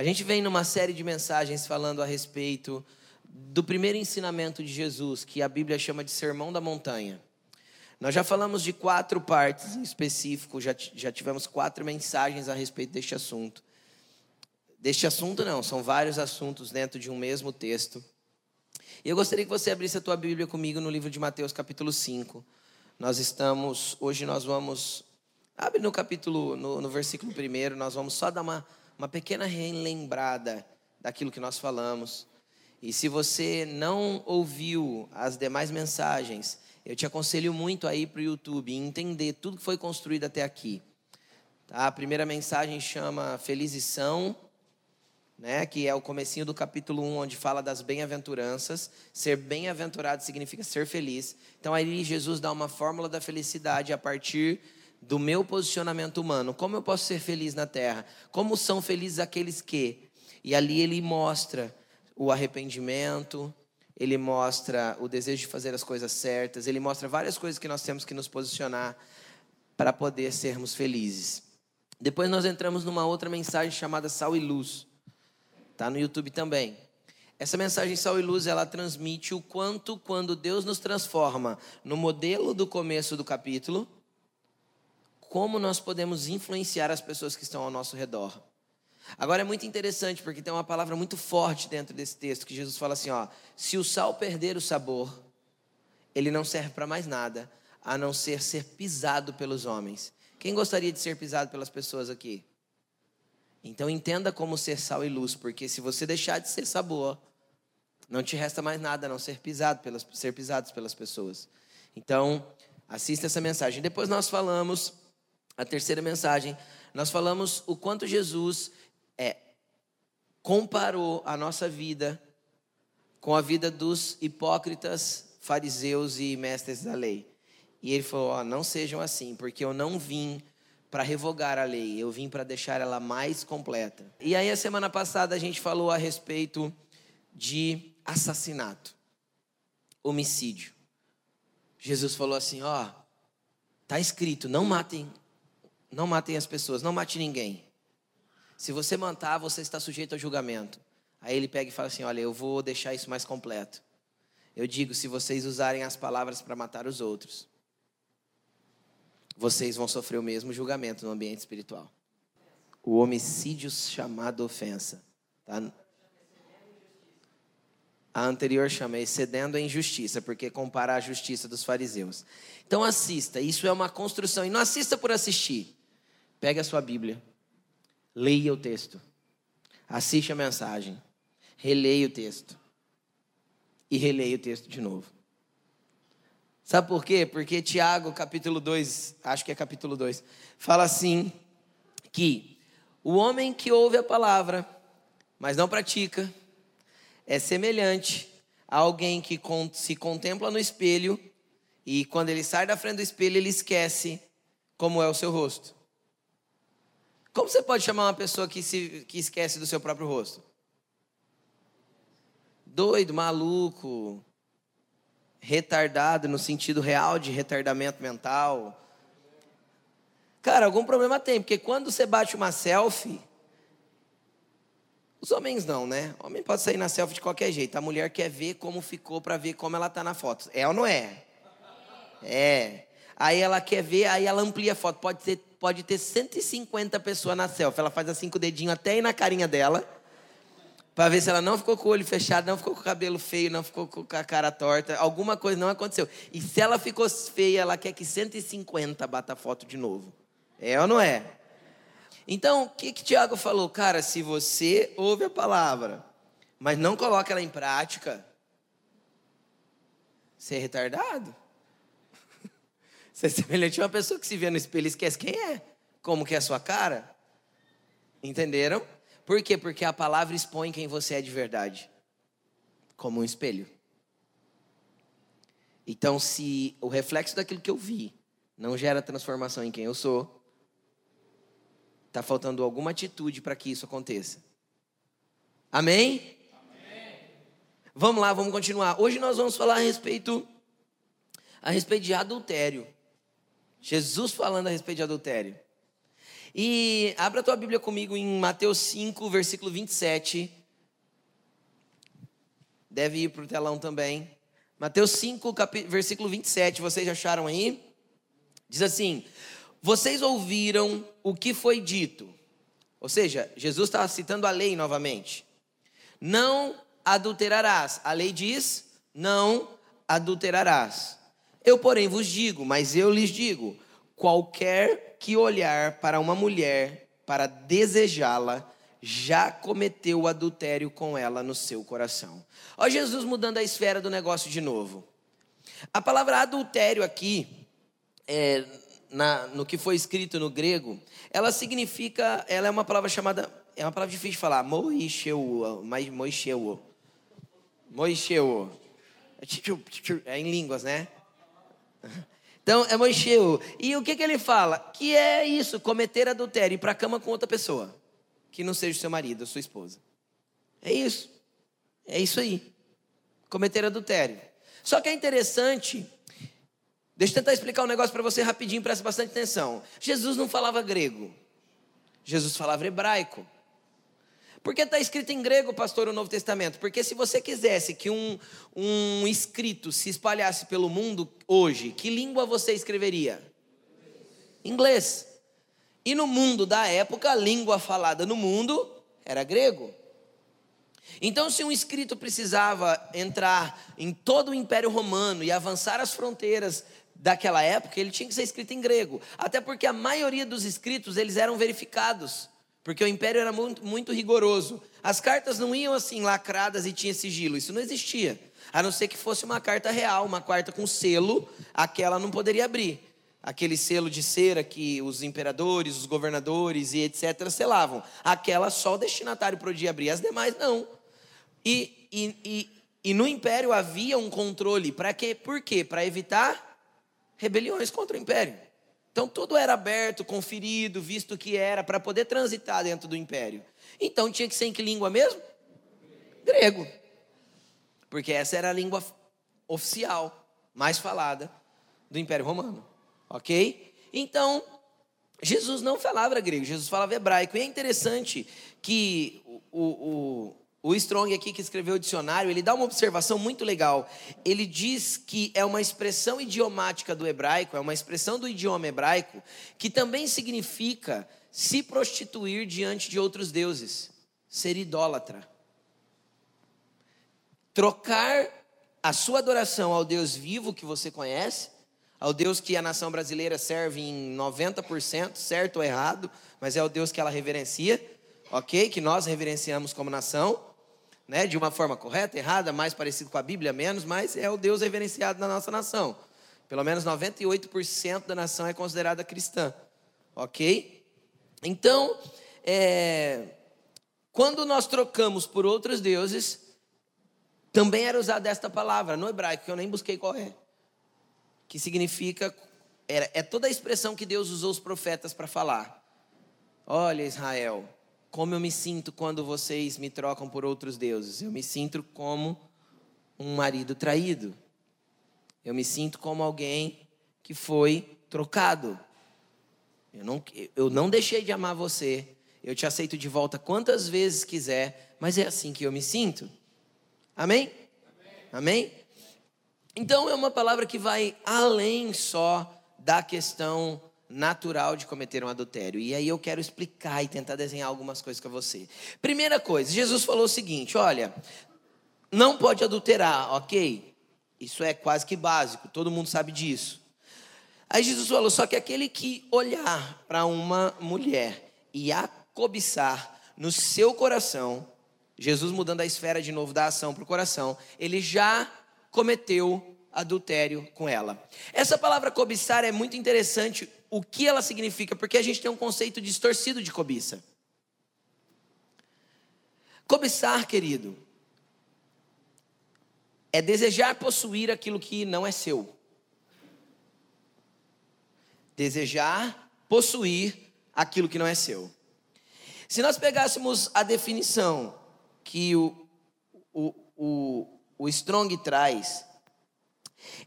A gente vem numa série de mensagens falando a respeito do primeiro ensinamento de Jesus, que a Bíblia chama de Sermão da Montanha. Nós já falamos de quatro partes em específico, já, já tivemos quatro mensagens a respeito deste assunto. Deste assunto, não, são vários assuntos dentro de um mesmo texto. E eu gostaria que você abrisse a tua Bíblia comigo no livro de Mateus, capítulo 5. Nós estamos, hoje nós vamos, abre no capítulo, no, no versículo primeiro, nós vamos só dar uma, uma pequena relembrada daquilo que nós falamos. E se você não ouviu as demais mensagens, eu te aconselho muito a ir para o YouTube e entender tudo que foi construído até aqui. Tá? A primeira mensagem chama Felizes são, né, que é o comecinho do capítulo 1, onde fala das bem-aventuranças. Ser bem-aventurado significa ser feliz. Então aí Jesus dá uma fórmula da felicidade a partir do meu posicionamento humano. Como eu posso ser feliz na terra? Como são felizes aqueles que? E ali ele mostra o arrependimento, ele mostra o desejo de fazer as coisas certas, ele mostra várias coisas que nós temos que nos posicionar para poder sermos felizes. Depois nós entramos numa outra mensagem chamada Sal e Luz. Tá no YouTube também. Essa mensagem Sal e Luz, ela transmite o quanto quando Deus nos transforma no modelo do começo do capítulo, como nós podemos influenciar as pessoas que estão ao nosso redor. Agora é muito interessante porque tem uma palavra muito forte dentro desse texto que Jesus fala assim, ó, se o sal perder o sabor, ele não serve para mais nada, a não ser ser pisado pelos homens. Quem gostaria de ser pisado pelas pessoas aqui? Então entenda como ser sal e luz, porque se você deixar de ser sabor, não te resta mais nada a não ser pisado pelas ser pisados pelas pessoas. Então, assista essa mensagem. Depois nós falamos a terceira mensagem, nós falamos o quanto Jesus é, comparou a nossa vida com a vida dos hipócritas, fariseus e mestres da lei. E ele falou: ó, não sejam assim, porque eu não vim para revogar a lei, eu vim para deixar ela mais completa. E aí, a semana passada, a gente falou a respeito de assassinato, homicídio. Jesus falou assim: ó, tá escrito, não matem, não matem as pessoas, não mate ninguém. Se você matar, você está sujeito a julgamento. Aí ele pega e fala assim: Olha, eu vou deixar isso mais completo. Eu digo: se vocês usarem as palavras para matar os outros, vocês vão sofrer o mesmo julgamento no ambiente espiritual. O homicídio chamado ofensa. Tá? A anterior chamei cedendo à injustiça, porque compara a justiça dos fariseus. Então assista, isso é uma construção. E não assista por assistir. Pega a sua Bíblia. Leia o texto. Assiste a mensagem. Releia o texto. E releia o texto de novo. Sabe por quê? Porque Tiago, capítulo 2, acho que é capítulo 2, fala assim: que o homem que ouve a palavra, mas não pratica, é semelhante a alguém que se contempla no espelho e quando ele sai da frente do espelho, ele esquece como é o seu rosto. Como você pode chamar uma pessoa que, se, que esquece do seu próprio rosto? Doido, maluco, retardado no sentido real de retardamento mental. Cara, algum problema tem, porque quando você bate uma selfie, os homens não, né? O homem pode sair na selfie de qualquer jeito. A mulher quer ver como ficou para ver como ela tá na foto. É ou não é? É. Aí ela quer ver, aí ela amplia a foto. Pode ter pode ter 150 pessoas na selfie. Ela faz assim com o dedinho até aí na carinha dela. Para ver se ela não ficou com o olho fechado, não ficou com o cabelo feio, não ficou com a cara torta. Alguma coisa não aconteceu. E se ela ficou feia, ela quer que 150 bata a foto de novo. É ou não é? Então, o que, que Tiago falou? Cara, se você ouve a palavra, mas não coloca ela em prática, você é retardado. Você é semelhante a uma pessoa que se vê no espelho e esquece quem é, como que é a sua cara. Entenderam? Por quê? Porque a palavra expõe quem você é de verdade, como um espelho. Então, se o reflexo daquilo que eu vi não gera transformação em quem eu sou, está faltando alguma atitude para que isso aconteça. Amém? Amém? Vamos lá, vamos continuar. Hoje nós vamos falar a respeito a respeito de adultério. Jesus falando a respeito de adultério. E abra a tua Bíblia comigo em Mateus 5, versículo 27. Deve ir para o telão também. Mateus 5, cap... versículo 27, vocês acharam aí? Diz assim: Vocês ouviram o que foi dito. Ou seja, Jesus está citando a lei novamente. Não adulterarás. A lei diz: não adulterarás. Eu, porém, vos digo, mas eu lhes digo: qualquer que olhar para uma mulher para desejá-la, já cometeu o adultério com ela no seu coração. Olha Jesus mudando a esfera do negócio de novo. A palavra adultério aqui, é, na, no que foi escrito no grego, ela significa, ela é uma palavra chamada, é uma palavra difícil de falar, moisheu, moisheu, moisheu, é em línguas, né? Então, é moisheu. E o que, que ele fala? Que é isso, cometer adultério, ir para a cama com outra pessoa que não seja o seu marido, a sua esposa. É isso. É isso aí. Cometer adultério. Só que é interessante. Deixa eu tentar explicar um negócio para você rapidinho, presta bastante atenção. Jesus não falava grego. Jesus falava hebraico. Por que está escrito em grego, pastor, o Novo Testamento? Porque se você quisesse que um, um escrito se espalhasse pelo mundo hoje, que língua você escreveria? Inglês. E no mundo da época, a língua falada no mundo era grego. Então, se um escrito precisava entrar em todo o Império Romano e avançar as fronteiras daquela época, ele tinha que ser escrito em grego. Até porque a maioria dos escritos eles eram verificados, porque o Império era muito, muito rigoroso. As cartas não iam assim lacradas e tinha sigilo, isso não existia. A não ser que fosse uma carta real, uma carta com selo, aquela não poderia abrir aquele selo de cera que os imperadores, os governadores e etc. selavam. Aquela só o destinatário podia abrir, as demais não. E, e, e, e no império havia um controle. Para quê? Por quê? Para evitar rebeliões contra o império. Então tudo era aberto, conferido, visto que era, para poder transitar dentro do império. Então tinha que ser em que língua mesmo? Grego. Porque essa era a língua oficial, mais falada do Império Romano ok? Então, Jesus não falava grego, Jesus falava hebraico. E é interessante que o, o, o Strong aqui que escreveu o dicionário, ele dá uma observação muito legal. Ele diz que é uma expressão idiomática do hebraico, é uma expressão do idioma hebraico, que também significa se prostituir diante de outros deuses, ser idólatra. Trocar a sua adoração ao Deus vivo que você conhece ao Deus que a nação brasileira serve em 90%, certo ou errado, mas é o Deus que ela reverencia, ok? Que nós reverenciamos como nação, né? De uma forma correta, errada, mais parecido com a Bíblia, menos, mas é o Deus reverenciado na nossa nação. Pelo menos 98% da nação é considerada cristã, ok? Então, é, quando nós trocamos por outros deuses, também era usada esta palavra no hebraico, que eu nem busquei qual é que significa é, é toda a expressão que Deus usou os profetas para falar. Olha, Israel, como eu me sinto quando vocês me trocam por outros deuses. Eu me sinto como um marido traído. Eu me sinto como alguém que foi trocado. Eu não, eu não deixei de amar você. Eu te aceito de volta quantas vezes quiser, mas é assim que eu me sinto. Amém? Amém? Amém? Então é uma palavra que vai além só da questão natural de cometer um adultério. E aí eu quero explicar e tentar desenhar algumas coisas com você. Primeira coisa, Jesus falou o seguinte: olha, não pode adulterar, ok? Isso é quase que básico, todo mundo sabe disso. Aí Jesus falou: só que aquele que olhar para uma mulher e a cobiçar no seu coração, Jesus mudando a esfera de novo da ação para o coração, ele já cometeu adultério com ela. Essa palavra cobiçar é muito interessante o que ela significa, porque a gente tem um conceito distorcido de cobiça. Cobiçar, querido, é desejar possuir aquilo que não é seu. Desejar possuir aquilo que não é seu. Se nós pegássemos a definição que o, o, o, o Strong traz,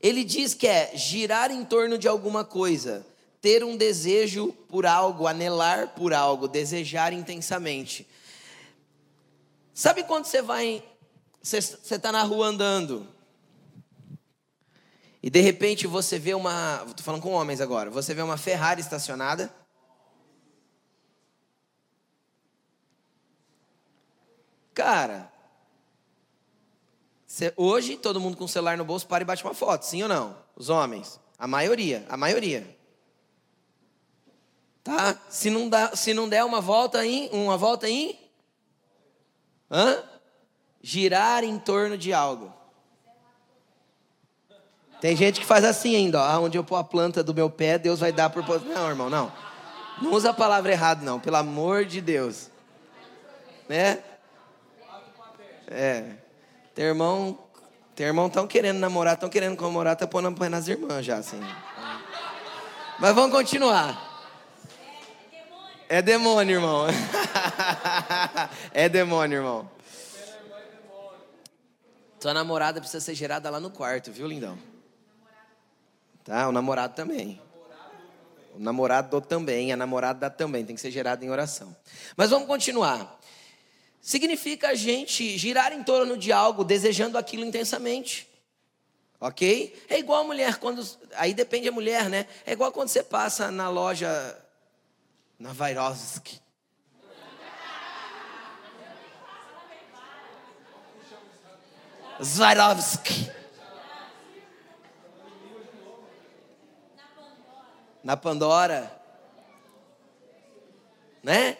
ele diz que é girar em torno de alguma coisa, ter um desejo por algo, anelar por algo, desejar intensamente. Sabe quando você vai, você está na rua andando, e de repente você vê uma, estou falando com homens agora, você vê uma Ferrari estacionada, Cara, hoje todo mundo com o celular no bolso para e bate uma foto, sim ou não? Os homens, a maioria, a maioria. Tá? Se não, dá, se não der uma volta em, uma volta em, hã? Girar em torno de algo. Tem gente que faz assim ainda, ó, onde eu pôr a planta do meu pé, Deus vai dar por Não, irmão, não. Não usa a palavra errada, não, pelo amor de Deus. Né? É. Tem irmão, tem irmão tão querendo namorar, tão querendo namorar, tá pondo pé nas irmãs já, assim. Mas vamos continuar. É demônio, irmão. é demônio, irmão. Tua namorada precisa ser gerada lá no quarto, viu, lindão? Tá, o namorado também. O namorado também, a namorada também, tem que ser gerada em oração. Mas vamos continuar significa a gente girar em torno de algo, desejando aquilo intensamente. Ok? É igual a mulher quando. Aí depende da mulher, né? É igual quando você passa na loja. Na Vairovski. Swarovski. Na Pandora. Né?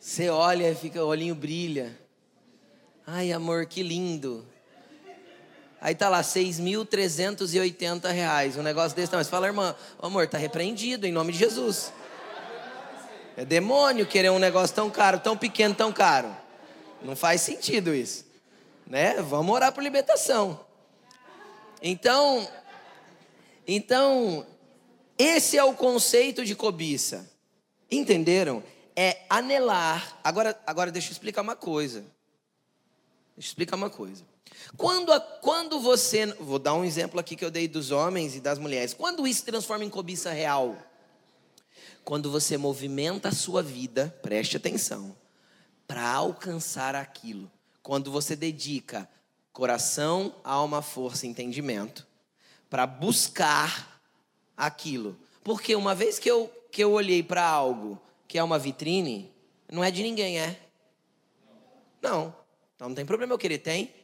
Você olha e fica, o olhinho brilha. Ai, amor, que lindo. Aí tá lá, 6.380 reais. Um negócio desse. Não, você fala, irmã, amor, tá repreendido em nome de Jesus. É demônio querer um negócio tão caro, tão pequeno, tão caro. Não faz sentido isso. Né? Vamos orar por libertação. Então, então, esse é o conceito de cobiça. Entenderam? é anelar. Agora, agora deixa eu explicar uma coisa. Deixa eu explicar uma coisa. Quando, quando você. Vou dar um exemplo aqui que eu dei dos homens e das mulheres. Quando isso se transforma em cobiça real? Quando você movimenta a sua vida, preste atenção, para alcançar aquilo. Quando você dedica coração, alma, força entendimento para buscar aquilo. Porque uma vez que eu, que eu olhei para algo que é uma vitrine, não é de ninguém, é? Não. Então não tem problema eu querer, tem?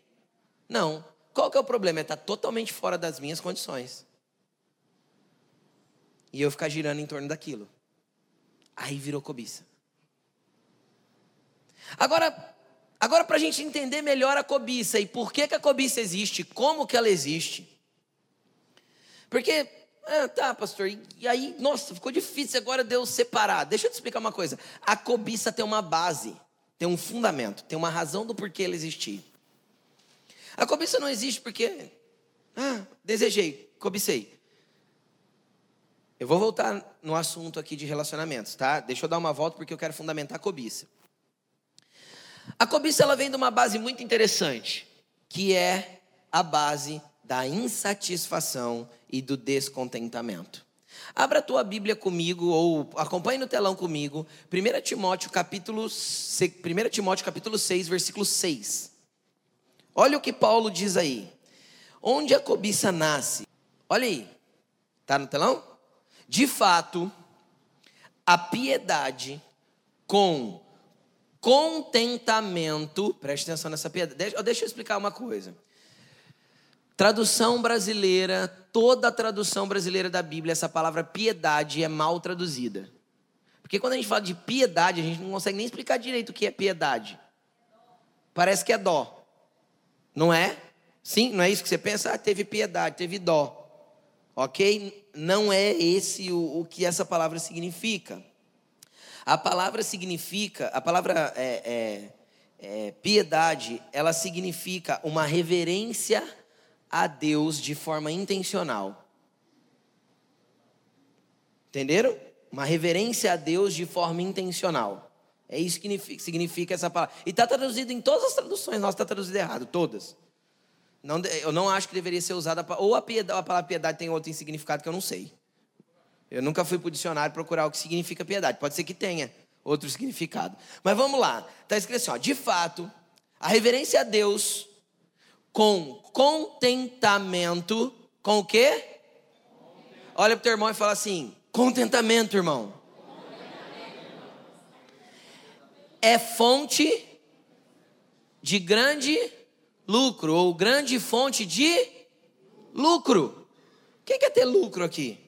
Não. Qual que é o problema? É estar tá totalmente fora das minhas condições. E eu ficar girando em torno daquilo. Aí virou cobiça. Agora, agora para a gente entender melhor a cobiça e por que, que a cobiça existe, como que ela existe. Porque ah, tá, pastor. E aí, nossa, ficou difícil agora Deus separar. Deixa eu te explicar uma coisa. A cobiça tem uma base, tem um fundamento, tem uma razão do porquê ela existir. A cobiça não existe porque, ah, desejei, cobicei. Eu vou voltar no assunto aqui de relacionamentos, tá? Deixa eu dar uma volta porque eu quero fundamentar a cobiça. A cobiça ela vem de uma base muito interessante, que é a base da insatisfação e do descontentamento. Abra a tua Bíblia comigo ou acompanhe no telão comigo, 1 Timóteo capítulo 1 Timóteo capítulo 6, versículo 6. Olha o que Paulo diz aí. Onde a cobiça nasce? Olha aí. Tá no telão? De fato, a piedade com contentamento, preste atenção nessa piedade. Deixa, eu explicar uma coisa. Tradução brasileira, toda a tradução brasileira da Bíblia, essa palavra piedade é mal traduzida. Porque quando a gente fala de piedade, a gente não consegue nem explicar direito o que é piedade. Parece que é dó. Não é? Sim, não é isso que você pensa? Ah, teve piedade, teve dó. Ok? Não é esse o, o que essa palavra significa. A palavra significa, a palavra é, é, é, piedade, ela significa uma reverência a Deus de forma intencional. Entenderam? Uma reverência a Deus de forma intencional. É isso que significa essa palavra. E está traduzido em todas as traduções, nossa, está traduzido errado, todas. Não, eu não acho que deveria ser usada, ou a, piedade, a palavra piedade tem outro significado que eu não sei. Eu nunca fui para o dicionário procurar o que significa piedade. Pode ser que tenha outro significado. Mas vamos lá. Está escrito assim: ó, de fato, a reverência a Deus com contentamento, com o quê? Olha para o teu irmão e fala assim: contentamento, irmão. É fonte de grande lucro, ou grande fonte de lucro. Quem quer ter lucro aqui?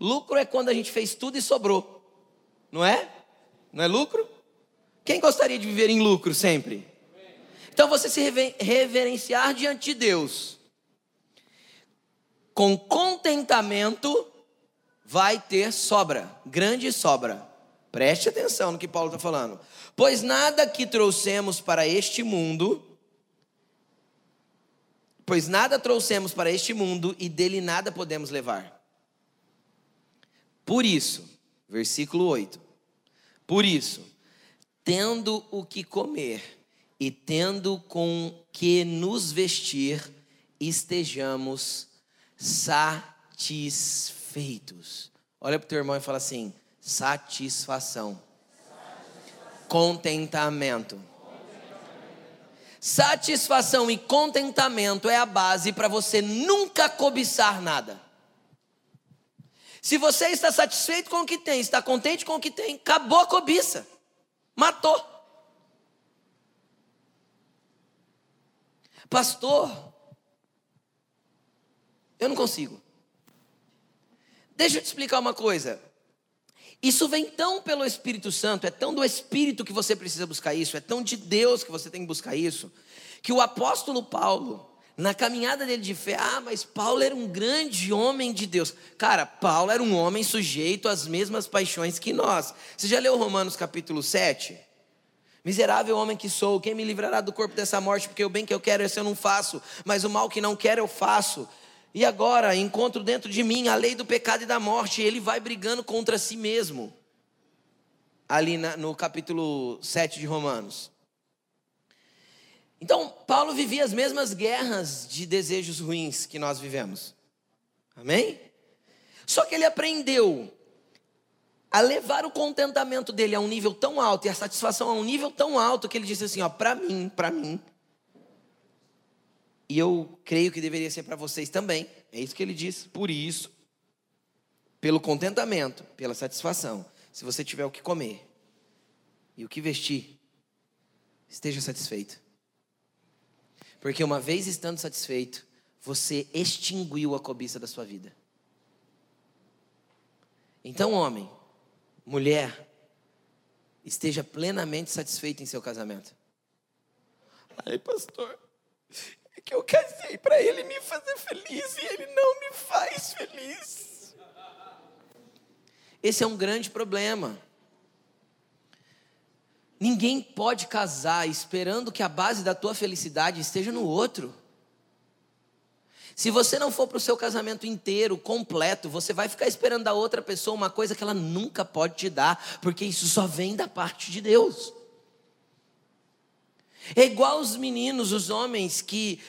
Lucro é quando a gente fez tudo e sobrou. Não é? Não é lucro? Quem gostaria de viver em lucro sempre? Então você se reverenciar diante de Deus com contentamento vai ter sobra, grande sobra. Preste atenção no que Paulo está falando. Pois nada que trouxemos para este mundo, pois nada trouxemos para este mundo e dele nada podemos levar. Por isso, versículo 8: Por isso, tendo o que comer e tendo com que nos vestir, estejamos satisfeitos. Olha para o teu irmão e fala assim: satisfação, satisfação. contentamento. Satisfação e contentamento é a base para você nunca cobiçar nada. Se você está satisfeito com o que tem, está contente com o que tem, acabou a cobiça. Matou. Pastor, eu não consigo. Deixa eu te explicar uma coisa. Isso vem tão pelo Espírito Santo, é tão do Espírito que você precisa buscar isso, é tão de Deus que você tem que buscar isso, que o apóstolo Paulo, na caminhada dele de fé, ah, mas Paulo era um grande homem de Deus. Cara, Paulo era um homem sujeito às mesmas paixões que nós. Você já leu Romanos capítulo 7? Miserável homem que sou, quem me livrará do corpo dessa morte? Porque o bem que eu quero, esse eu não faço, mas o mal que não quero, eu faço. E agora encontro dentro de mim a lei do pecado e da morte, e ele vai brigando contra si mesmo. Ali na, no capítulo 7 de Romanos. Então, Paulo vivia as mesmas guerras de desejos ruins que nós vivemos. Amém? Só que ele aprendeu a levar o contentamento dele a um nível tão alto e a satisfação a um nível tão alto que ele disse assim, ó, para mim, para mim. E eu creio que deveria ser para vocês também. É isso que ele diz. Por isso, pelo contentamento, pela satisfação, se você tiver o que comer e o que vestir, esteja satisfeito. Porque uma vez estando satisfeito, você extinguiu a cobiça da sua vida. Então, homem, mulher, esteja plenamente satisfeito em seu casamento. Ai, pastor, que eu casei para ele me fazer feliz e ele não me faz feliz. Esse é um grande problema. Ninguém pode casar esperando que a base da tua felicidade esteja no outro. Se você não for para o seu casamento inteiro, completo, você vai ficar esperando da outra pessoa uma coisa que ela nunca pode te dar, porque isso só vem da parte de Deus. É igual os meninos, os homens que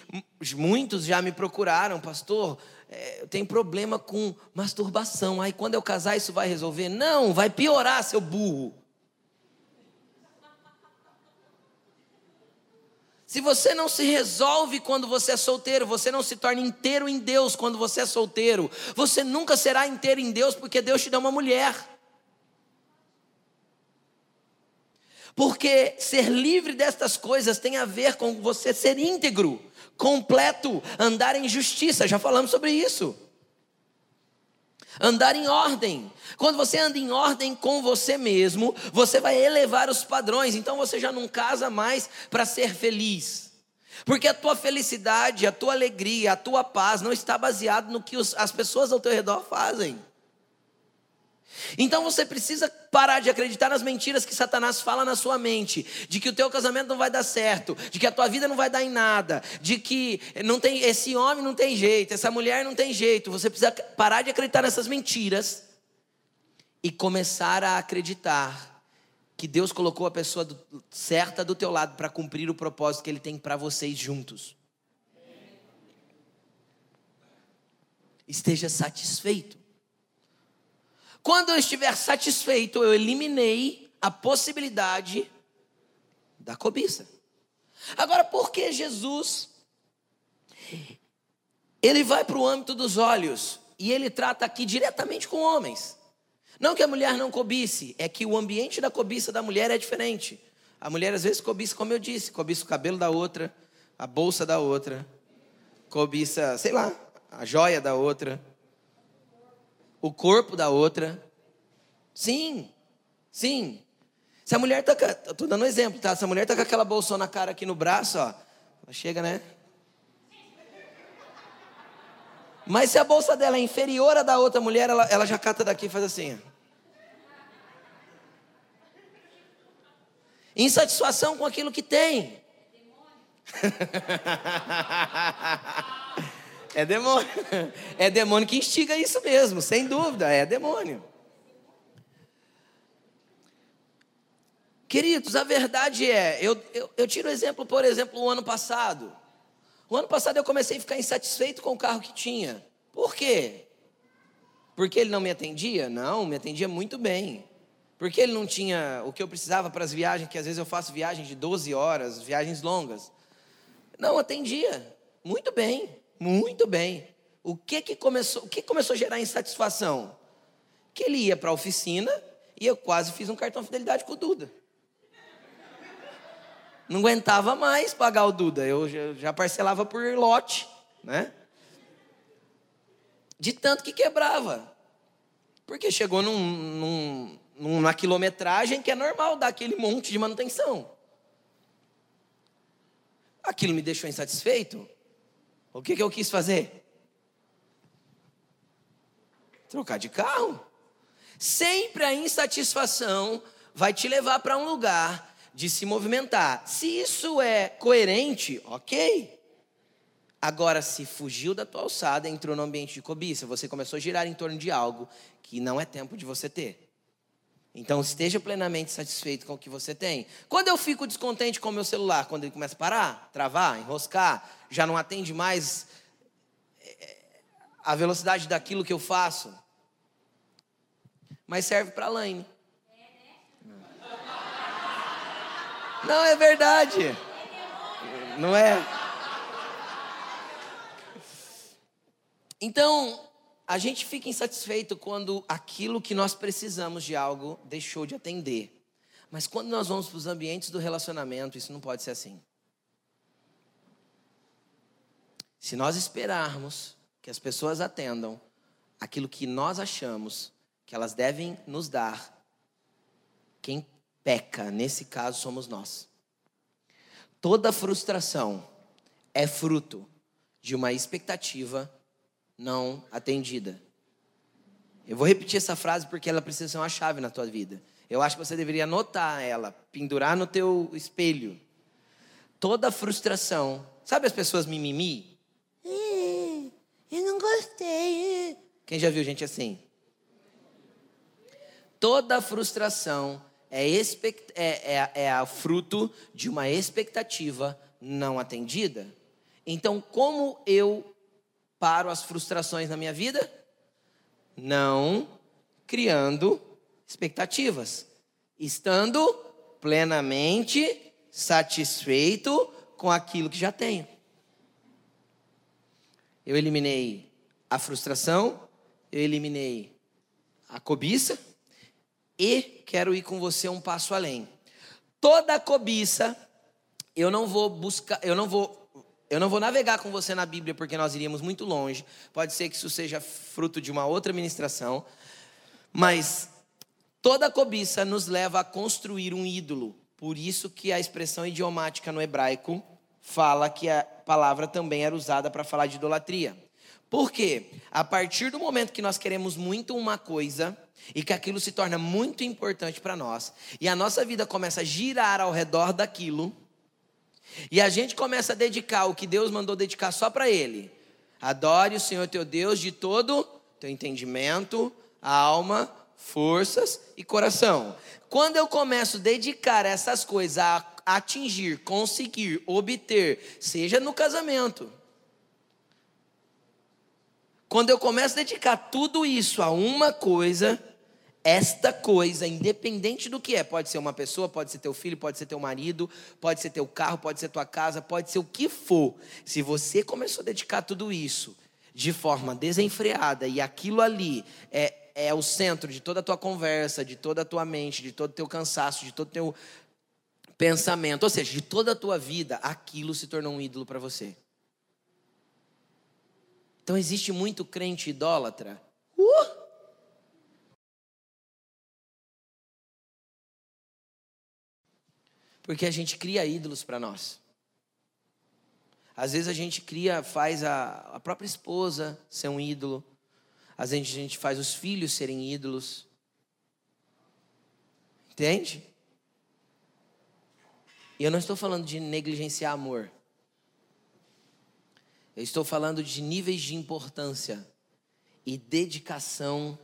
muitos já me procuraram, pastor. É, eu tenho problema com masturbação. Aí quando eu casar, isso vai resolver? Não, vai piorar, seu burro. Se você não se resolve quando você é solteiro, você não se torna inteiro em Deus quando você é solteiro, você nunca será inteiro em Deus porque Deus te dá uma mulher. Porque ser livre destas coisas tem a ver com você ser íntegro, completo, andar em justiça, já falamos sobre isso. Andar em ordem. Quando você anda em ordem com você mesmo, você vai elevar os padrões. Então você já não casa mais para ser feliz. Porque a tua felicidade, a tua alegria, a tua paz não está baseado no que as pessoas ao teu redor fazem. Então você precisa parar de acreditar nas mentiras que Satanás fala na sua mente, de que o teu casamento não vai dar certo, de que a tua vida não vai dar em nada, de que não tem esse homem não tem jeito, essa mulher não tem jeito. Você precisa parar de acreditar nessas mentiras e começar a acreditar que Deus colocou a pessoa do, certa do teu lado para cumprir o propósito que ele tem para vocês juntos. Esteja satisfeito. Quando eu estiver satisfeito, eu eliminei a possibilidade da cobiça. Agora, por que Jesus ele vai para o âmbito dos olhos e ele trata aqui diretamente com homens? Não que a mulher não cobice, é que o ambiente da cobiça da mulher é diferente. A mulher às vezes cobiça, como eu disse, cobiça o cabelo da outra, a bolsa da outra, cobiça, sei lá, a joia da outra, o corpo da outra. Sim, sim. Se a mulher tá, tô dando um exemplo, tá? Se a mulher tá com aquela bolsa na cara aqui no braço, ó, chega, né? Mas se a bolsa dela é inferior à da outra mulher, ela, ela já cata daqui e faz assim. Insatisfação com aquilo que tem. É demônio. É demônio que instiga isso mesmo, sem dúvida, é demônio. Queridos, a verdade é, eu, eu, eu tiro exemplo, por exemplo, o ano passado. O ano passado eu comecei a ficar insatisfeito com o carro que tinha. Por quê? Porque ele não me atendia? Não, me atendia muito bem. Porque ele não tinha o que eu precisava para as viagens, que às vezes eu faço viagens de 12 horas, viagens longas. Não, atendia. Muito bem, muito bem. O que que começou, o que começou a gerar insatisfação? Que ele ia para a oficina e eu quase fiz um cartão de fidelidade com o Duda. Não aguentava mais pagar o Duda, eu já parcelava por lote, né? De tanto que quebrava. Porque chegou num, num, numa quilometragem que é normal dar aquele monte de manutenção. Aquilo me deixou insatisfeito. O que, que eu quis fazer? Trocar de carro. Sempre a insatisfação vai te levar para um lugar de se movimentar. Se isso é coerente, ok. Agora, se fugiu da tua alçada, entrou no ambiente de cobiça, você começou a girar em torno de algo que não é tempo de você ter. Então esteja plenamente satisfeito com o que você tem. Quando eu fico descontente com o meu celular, quando ele começa a parar, travar, enroscar, já não atende mais é, a velocidade daquilo que eu faço. Mas serve para Laine. Não é verdade. Não é? Então, a gente fica insatisfeito quando aquilo que nós precisamos de algo deixou de atender. Mas quando nós vamos para os ambientes do relacionamento, isso não pode ser assim. Se nós esperarmos que as pessoas atendam aquilo que nós achamos que elas devem nos dar, quem peca nesse caso somos nós. Toda frustração é fruto de uma expectativa não atendida. Eu vou repetir essa frase porque ela precisa ser uma chave na tua vida. Eu acho que você deveria anotar ela, pendurar no teu espelho. Toda frustração. Sabe as pessoas mimimi? Eu não gostei. Quem já viu gente assim? Toda frustração é, expect... é, é, é fruto de uma expectativa não atendida. Então, como eu paro as frustrações na minha vida? Não criando expectativas, estando plenamente satisfeito com aquilo que já tenho. Eu eliminei a frustração, eu eliminei a cobiça e quero ir com você um passo além. Toda cobiça eu não vou buscar, eu não vou eu não vou navegar com você na Bíblia porque nós iríamos muito longe. Pode ser que isso seja fruto de uma outra ministração. Mas toda cobiça nos leva a construir um ídolo. Por isso que a expressão idiomática no hebraico fala que a palavra também era usada para falar de idolatria. Por quê? A partir do momento que nós queremos muito uma coisa e que aquilo se torna muito importante para nós, e a nossa vida começa a girar ao redor daquilo, e a gente começa a dedicar o que Deus mandou dedicar só para Ele. Adore o Senhor teu Deus de todo teu entendimento, alma, forças e coração. Quando eu começo a dedicar essas coisas a atingir, conseguir, obter, seja no casamento, quando eu começo a dedicar tudo isso a uma coisa, esta coisa, independente do que é, pode ser uma pessoa, pode ser teu filho, pode ser teu marido, pode ser teu carro, pode ser tua casa, pode ser o que for. Se você começou a dedicar tudo isso de forma desenfreada e aquilo ali é, é o centro de toda a tua conversa, de toda a tua mente, de todo o teu cansaço, de todo o teu pensamento, ou seja, de toda a tua vida, aquilo se tornou um ídolo para você. Então existe muito crente idólatra. Uh! Porque a gente cria ídolos para nós. Às vezes a gente cria, faz a, a própria esposa ser um ídolo. Às vezes a gente faz os filhos serem ídolos. Entende? E eu não estou falando de negligenciar amor. Eu estou falando de níveis de importância e dedicação,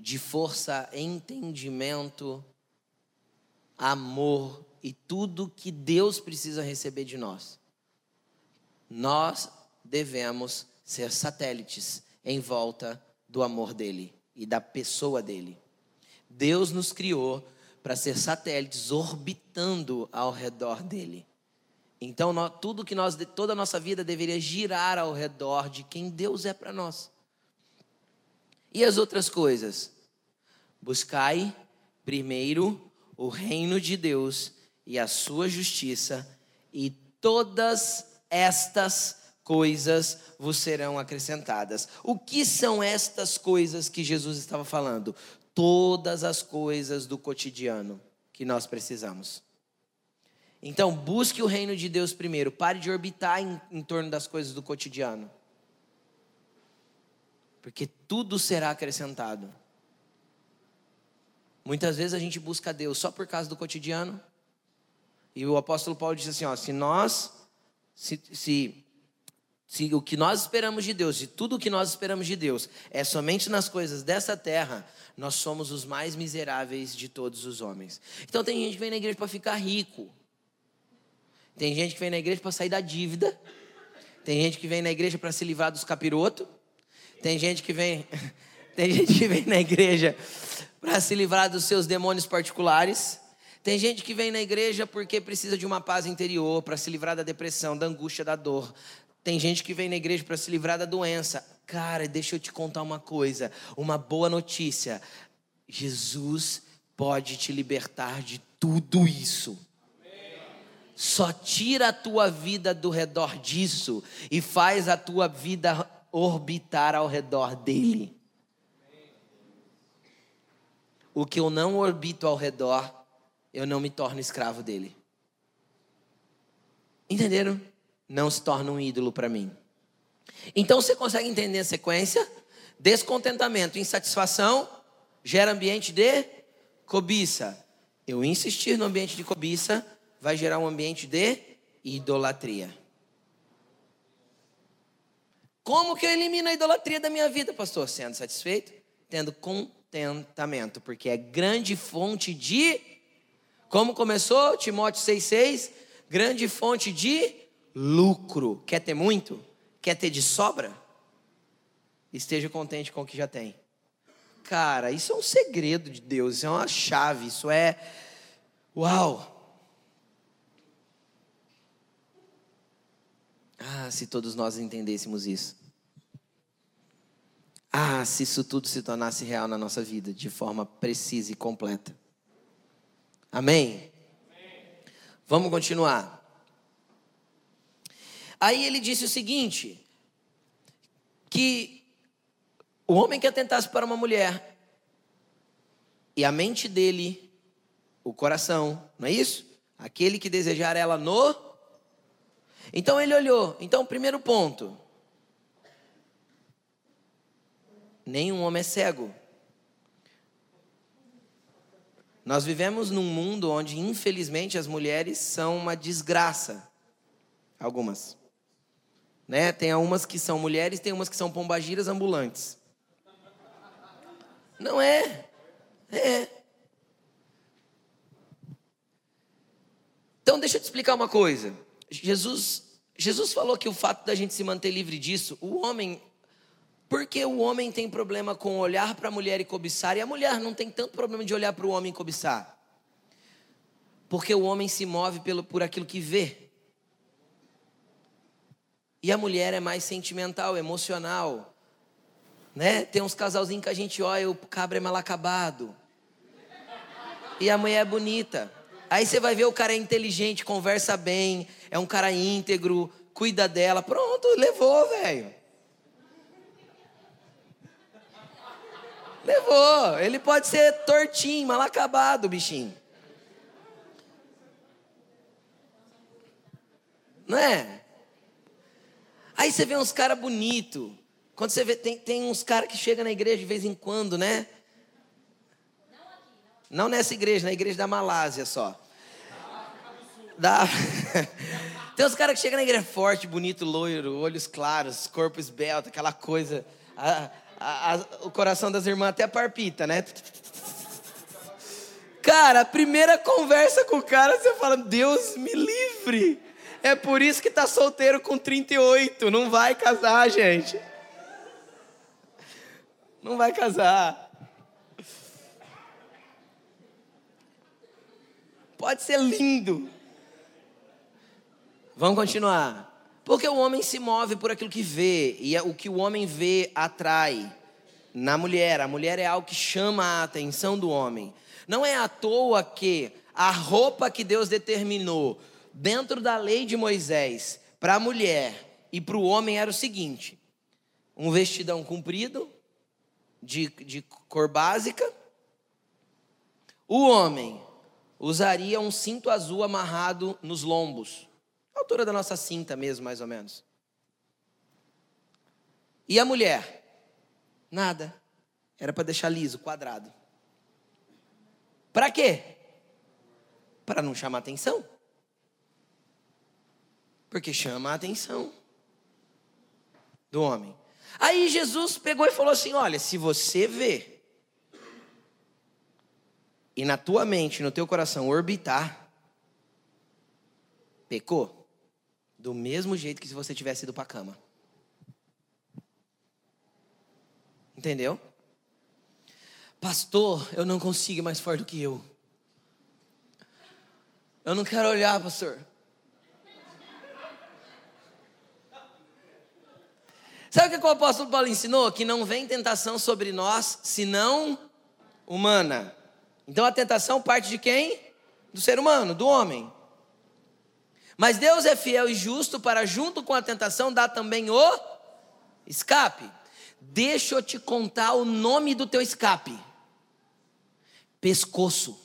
de força, entendimento, amor e tudo que Deus precisa receber de nós. Nós devemos ser satélites em volta do amor dele e da pessoa dele. Deus nos criou para ser satélites orbitando ao redor dele. Então, tudo que nós, toda a nossa vida deveria girar ao redor de quem Deus é para nós. E as outras coisas? Buscai primeiro o reino de Deus e a sua justiça, e todas estas coisas vos serão acrescentadas. O que são estas coisas que Jesus estava falando? Todas as coisas do cotidiano que nós precisamos. Então, busque o reino de Deus primeiro. Pare de orbitar em, em torno das coisas do cotidiano. Porque tudo será acrescentado. Muitas vezes a gente busca Deus só por causa do cotidiano. E o apóstolo Paulo diz assim: ó, se nós, se, se, se o que nós esperamos de Deus, e tudo o que nós esperamos de Deus é somente nas coisas dessa terra, nós somos os mais miseráveis de todos os homens. Então tem gente que vem na igreja para ficar rico. Tem gente que vem na igreja para sair da dívida. Tem gente que vem na igreja para se livrar dos capirotos. Tem gente que vem, tem gente que vem na igreja para se livrar dos seus demônios particulares. Tem gente que vem na igreja porque precisa de uma paz interior, para se livrar da depressão, da angústia, da dor. Tem gente que vem na igreja para se livrar da doença. Cara, deixa eu te contar uma coisa, uma boa notícia. Jesus pode te libertar de tudo isso. Só tira a tua vida do redor disso e faz a tua vida orbitar ao redor dele o que eu não orbito ao redor, eu não me torno escravo dele. Entenderam? Não se torna um ídolo para mim. Então você consegue entender a sequência? Descontentamento, insatisfação gera ambiente de cobiça. Eu insistir no ambiente de cobiça vai gerar um ambiente de idolatria. Como que eu elimino a idolatria da minha vida, pastor? Sendo satisfeito, tendo contentamento, porque é grande fonte de. Como começou? Timóteo 6,6. Grande fonte de lucro. Quer ter muito? Quer ter de sobra? Esteja contente com o que já tem. Cara, isso é um segredo de Deus, isso é uma chave, isso é. Uau! Ah, se todos nós entendêssemos isso. Ah, se isso tudo se tornasse real na nossa vida, de forma precisa e completa. Amém? Amém? Vamos continuar. Aí ele disse o seguinte: que o homem que atentasse para uma mulher, e a mente dele, o coração, não é isso? Aquele que desejar ela no. Então ele olhou. Então, primeiro ponto, nenhum homem é cego. Nós vivemos num mundo onde, infelizmente, as mulheres são uma desgraça. Algumas. Né? Tem umas que são mulheres, tem umas que são pombagiras ambulantes. Não é. É. Então, deixa eu te explicar uma coisa. Jesus, Jesus falou que o fato da gente se manter livre disso, o homem Porque o homem tem problema com olhar para a mulher e cobiçar, e a mulher não tem tanto problema de olhar para o homem e cobiçar. Porque o homem se move pelo, por aquilo que vê. E a mulher é mais sentimental, emocional. Né? Tem uns casalzinhos que a gente olha, o cabra é mal acabado. E a mulher é bonita. Aí você vai ver o cara é inteligente, conversa bem, é um cara íntegro, cuida dela. Pronto, levou, velho. Levou. Ele pode ser tortinho, mal acabado, bichinho. Não é? Aí você vê uns caras bonitos. Quando você vê, tem, tem uns caras que chegam na igreja de vez em quando, né? Não nessa igreja, na igreja da Malásia só. Da... Tem uns caras que chegam na igreja forte, bonito, loiro, olhos claros, corpo esbelto, aquela coisa. A, a, a, o coração das irmãs até parpita, né? Cara, a primeira conversa com o cara, você fala, Deus me livre. É por isso que tá solteiro com 38. Não vai casar, gente. Não vai casar. Pode ser lindo. Vamos continuar. Porque o homem se move por aquilo que vê, e é o que o homem vê atrai na mulher. A mulher é algo que chama a atenção do homem. Não é à toa que a roupa que Deus determinou dentro da lei de Moisés, para a mulher e para o homem era o seguinte: um vestidão comprido, de, de cor básica. O homem usaria um cinto azul amarrado nos lombos, a altura da nossa cinta mesmo, mais ou menos. E a mulher? Nada. Era para deixar liso, quadrado. Para quê? Para não chamar atenção. Porque chama a atenção do homem. Aí Jesus pegou e falou assim: Olha, se você vê e na tua mente, no teu coração orbitar, pecou, do mesmo jeito que se você tivesse ido para a cama. Entendeu? Pastor, eu não consigo mais forte do que eu. Eu não quero olhar, pastor. Sabe o que o apóstolo Paulo ensinou? Que não vem tentação sobre nós, senão humana. Então a tentação parte de quem? Do ser humano, do homem. Mas Deus é fiel e justo para, junto com a tentação, dar também o escape. Deixa eu te contar o nome do teu escape: pescoço.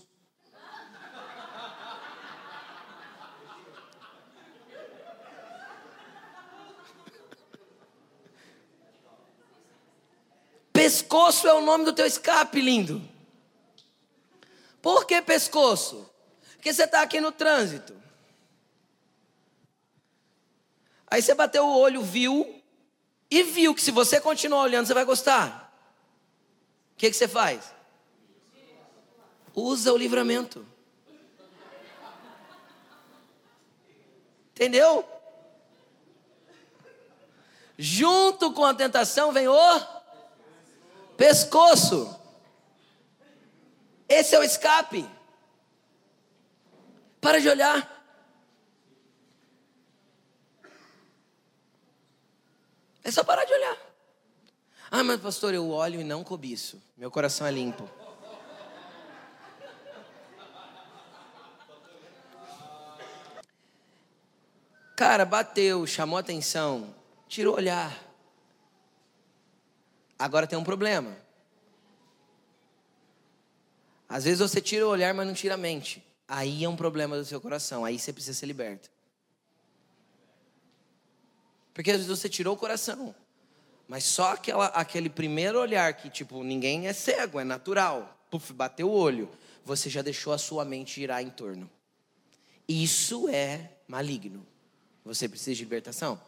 Pescoço é o nome do teu escape, lindo. Por que pescoço? Porque você está aqui no trânsito. Aí você bateu o olho, viu, e viu que se você continuar olhando, você vai gostar. O que, que você faz? Usa o livramento. Entendeu? Junto com a tentação vem o pescoço. Esse é o escape. Para de olhar. É só parar de olhar. Ah, mas pastor, eu olho e não cobiço. Meu coração é limpo. Cara, bateu, chamou atenção, tirou o olhar. Agora tem um problema. Às vezes você tira o olhar, mas não tira a mente. Aí é um problema do seu coração. Aí você precisa ser liberto. Porque às vezes você tirou o coração. Mas só aquela, aquele primeiro olhar que, tipo, ninguém é cego, é natural. Puf, bateu o olho. Você já deixou a sua mente girar em torno. Isso é maligno. Você precisa de libertação?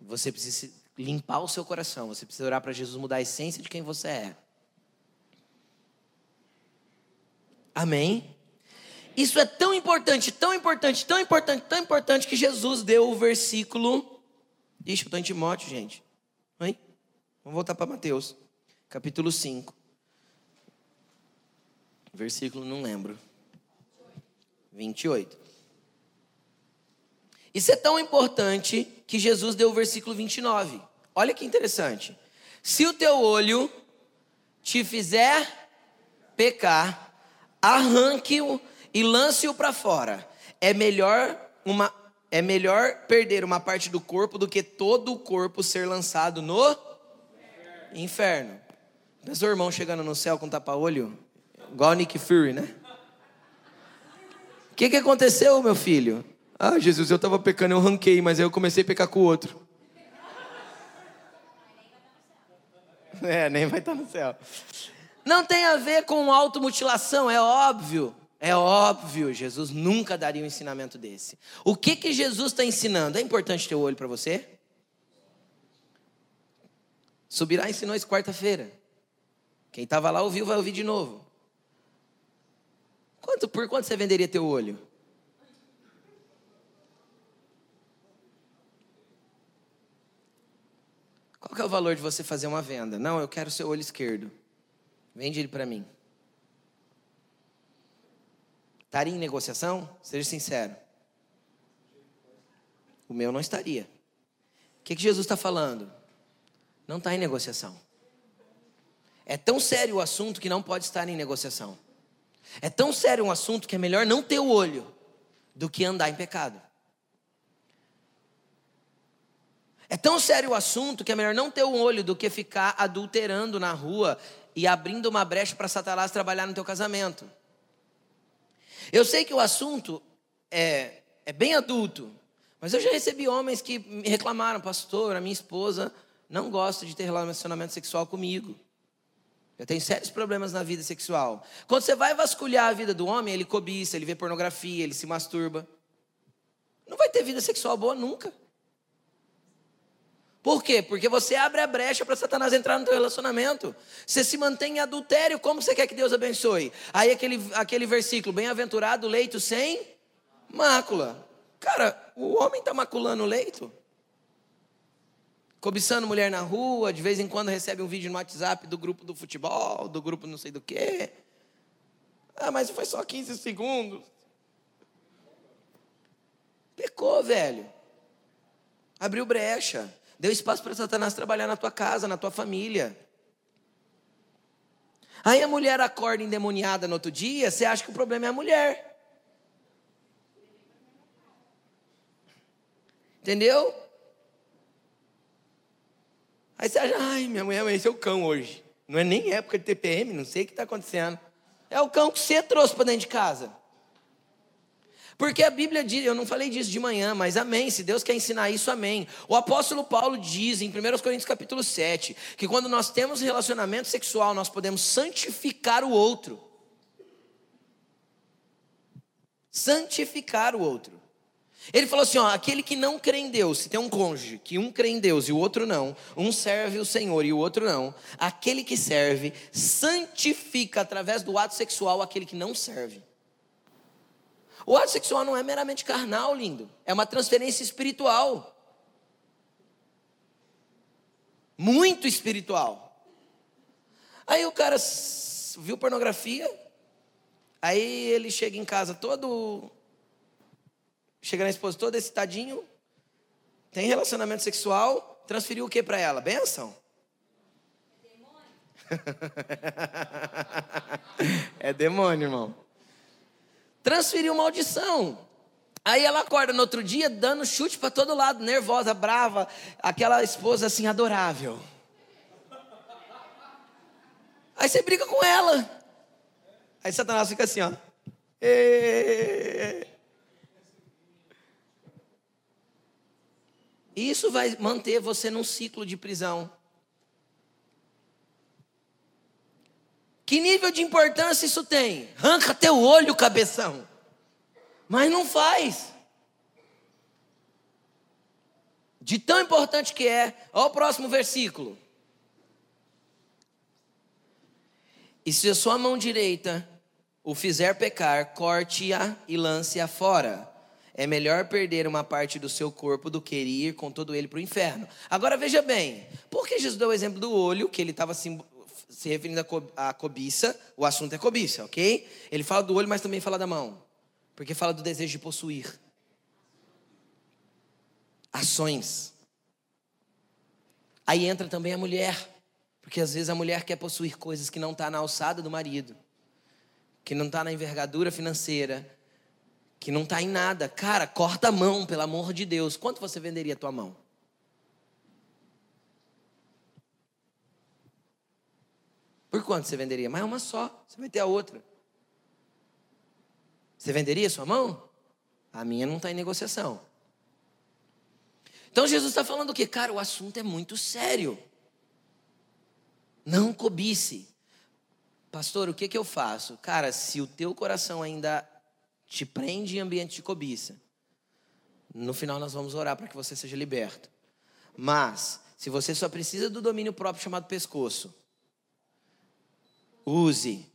Você precisa limpar o seu coração. Você precisa orar para Jesus mudar a essência de quem você é. Amém? Isso é tão importante, tão importante, tão importante, tão importante que Jesus deu o versículo. Ixi, eu estou em Timóteo, gente. Vamos voltar para Mateus, capítulo 5. Versículo não lembro. 28. Isso é tão importante que Jesus deu o versículo 29. Olha que interessante. Se o teu olho te fizer pecar, arranque-o e lance-o para fora. É melhor uma é melhor perder uma parte do corpo do que todo o corpo ser lançado no inferno. Pensou o irmão chegando no céu com tapa-olho? Igual Nick Fury, né? O que, que aconteceu, meu filho? Ah, Jesus, eu estava pecando, eu ranquei, mas aí eu comecei a pecar com o outro. É, nem vai estar no céu. Não tem a ver com automutilação, é óbvio. É óbvio, Jesus nunca daria um ensinamento desse. O que que Jesus está ensinando? É importante ter o olho para você? Subirá ensinou isso quarta-feira. Quem estava lá ouviu, vai ouvir de novo. Quanto, por quanto você venderia teu olho? Qual que é o valor de você fazer uma venda? Não, eu quero seu olho esquerdo. Vende ele para mim. Estaria em negociação? Seja sincero. O meu não estaria. O que, que Jesus está falando? Não está em negociação. É tão sério o assunto que não pode estar em negociação. É tão sério um assunto que é melhor não ter o olho do que andar em pecado. É tão sério o assunto que é melhor não ter o olho do que ficar adulterando na rua e abrindo uma brecha para Satanás trabalhar no teu casamento. Eu sei que o assunto é, é bem adulto, mas eu já recebi homens que me reclamaram, pastor, a minha esposa não gosta de ter relacionamento sexual comigo. Eu tenho sérios problemas na vida sexual. Quando você vai vasculhar a vida do homem, ele cobiça, ele vê pornografia, ele se masturba. Não vai ter vida sexual boa nunca. Por quê? Porque você abre a brecha para Satanás entrar no teu relacionamento. Você se mantém em adultério, como você quer que Deus abençoe? Aí aquele, aquele versículo, bem-aventurado leito sem mácula. Cara, o homem está maculando o leito cobiçando mulher na rua, de vez em quando recebe um vídeo no WhatsApp do grupo do futebol, do grupo não sei do quê. Ah, mas foi só 15 segundos. Pecou, velho. Abriu brecha. Deu espaço para Satanás trabalhar na tua casa, na tua família. Aí a mulher acorda endemoniada no outro dia, você acha que o problema é a mulher. Entendeu? Aí você acha, ai, minha mulher amanheceu o cão hoje. Não é nem época de TPM, não sei o que está acontecendo. É o cão que você trouxe para dentro de casa. Porque a Bíblia diz, eu não falei disso de manhã, mas amém. Se Deus quer ensinar isso, amém. O apóstolo Paulo diz em 1 Coríntios capítulo 7 que quando nós temos relacionamento sexual, nós podemos santificar o outro. Santificar o outro. Ele falou assim: ó, aquele que não crê em Deus, se tem um cônjuge, que um crê em Deus e o outro não, um serve o Senhor e o outro não, aquele que serve santifica através do ato sexual aquele que não serve. O ato sexual não é meramente carnal, lindo, é uma transferência espiritual. Muito espiritual. Aí o cara viu pornografia, aí ele chega em casa todo Chega na esposa todo excitadinho, tem relacionamento sexual, transferiu o que para ela? Benção? é demônio, irmão. Transferiu maldição. Aí ela acorda no outro dia dando chute para todo lado, nervosa, brava, aquela esposa assim adorável. Aí você briga com ela. Aí Satanás fica assim, ó. E... Isso vai manter você num ciclo de prisão. Que nível de importância isso tem? Arranca teu olho, cabeção. Mas não faz. De tão importante que é. Olha o próximo versículo. E se a sua mão direita o fizer pecar, corte-a e lance-a fora é melhor perder uma parte do seu corpo do que ir com todo ele para o inferno. Agora veja bem, por que Jesus deu o exemplo do olho, que ele estava se, referindo à cobiça, o assunto é cobiça, ok? Ele fala do olho, mas também fala da mão, porque fala do desejo de possuir. Ações. Aí entra também a mulher, porque às vezes a mulher quer possuir coisas que não está na alçada do marido, que não está na envergadura financeira, que não está em nada. Cara, corta a mão, pelo amor de Deus. Quanto você venderia a tua mão? Por quanto você venderia? Mas é uma só, você vai ter a outra. Você venderia a sua mão? A minha não está em negociação. Então Jesus está falando o quê? Cara, o assunto é muito sério. Não cobice. Pastor, o que, que eu faço? Cara, se o teu coração ainda te prende em ambiente de cobiça. No final nós vamos orar para que você seja liberto. Mas, se você só precisa do domínio próprio chamado pescoço, use.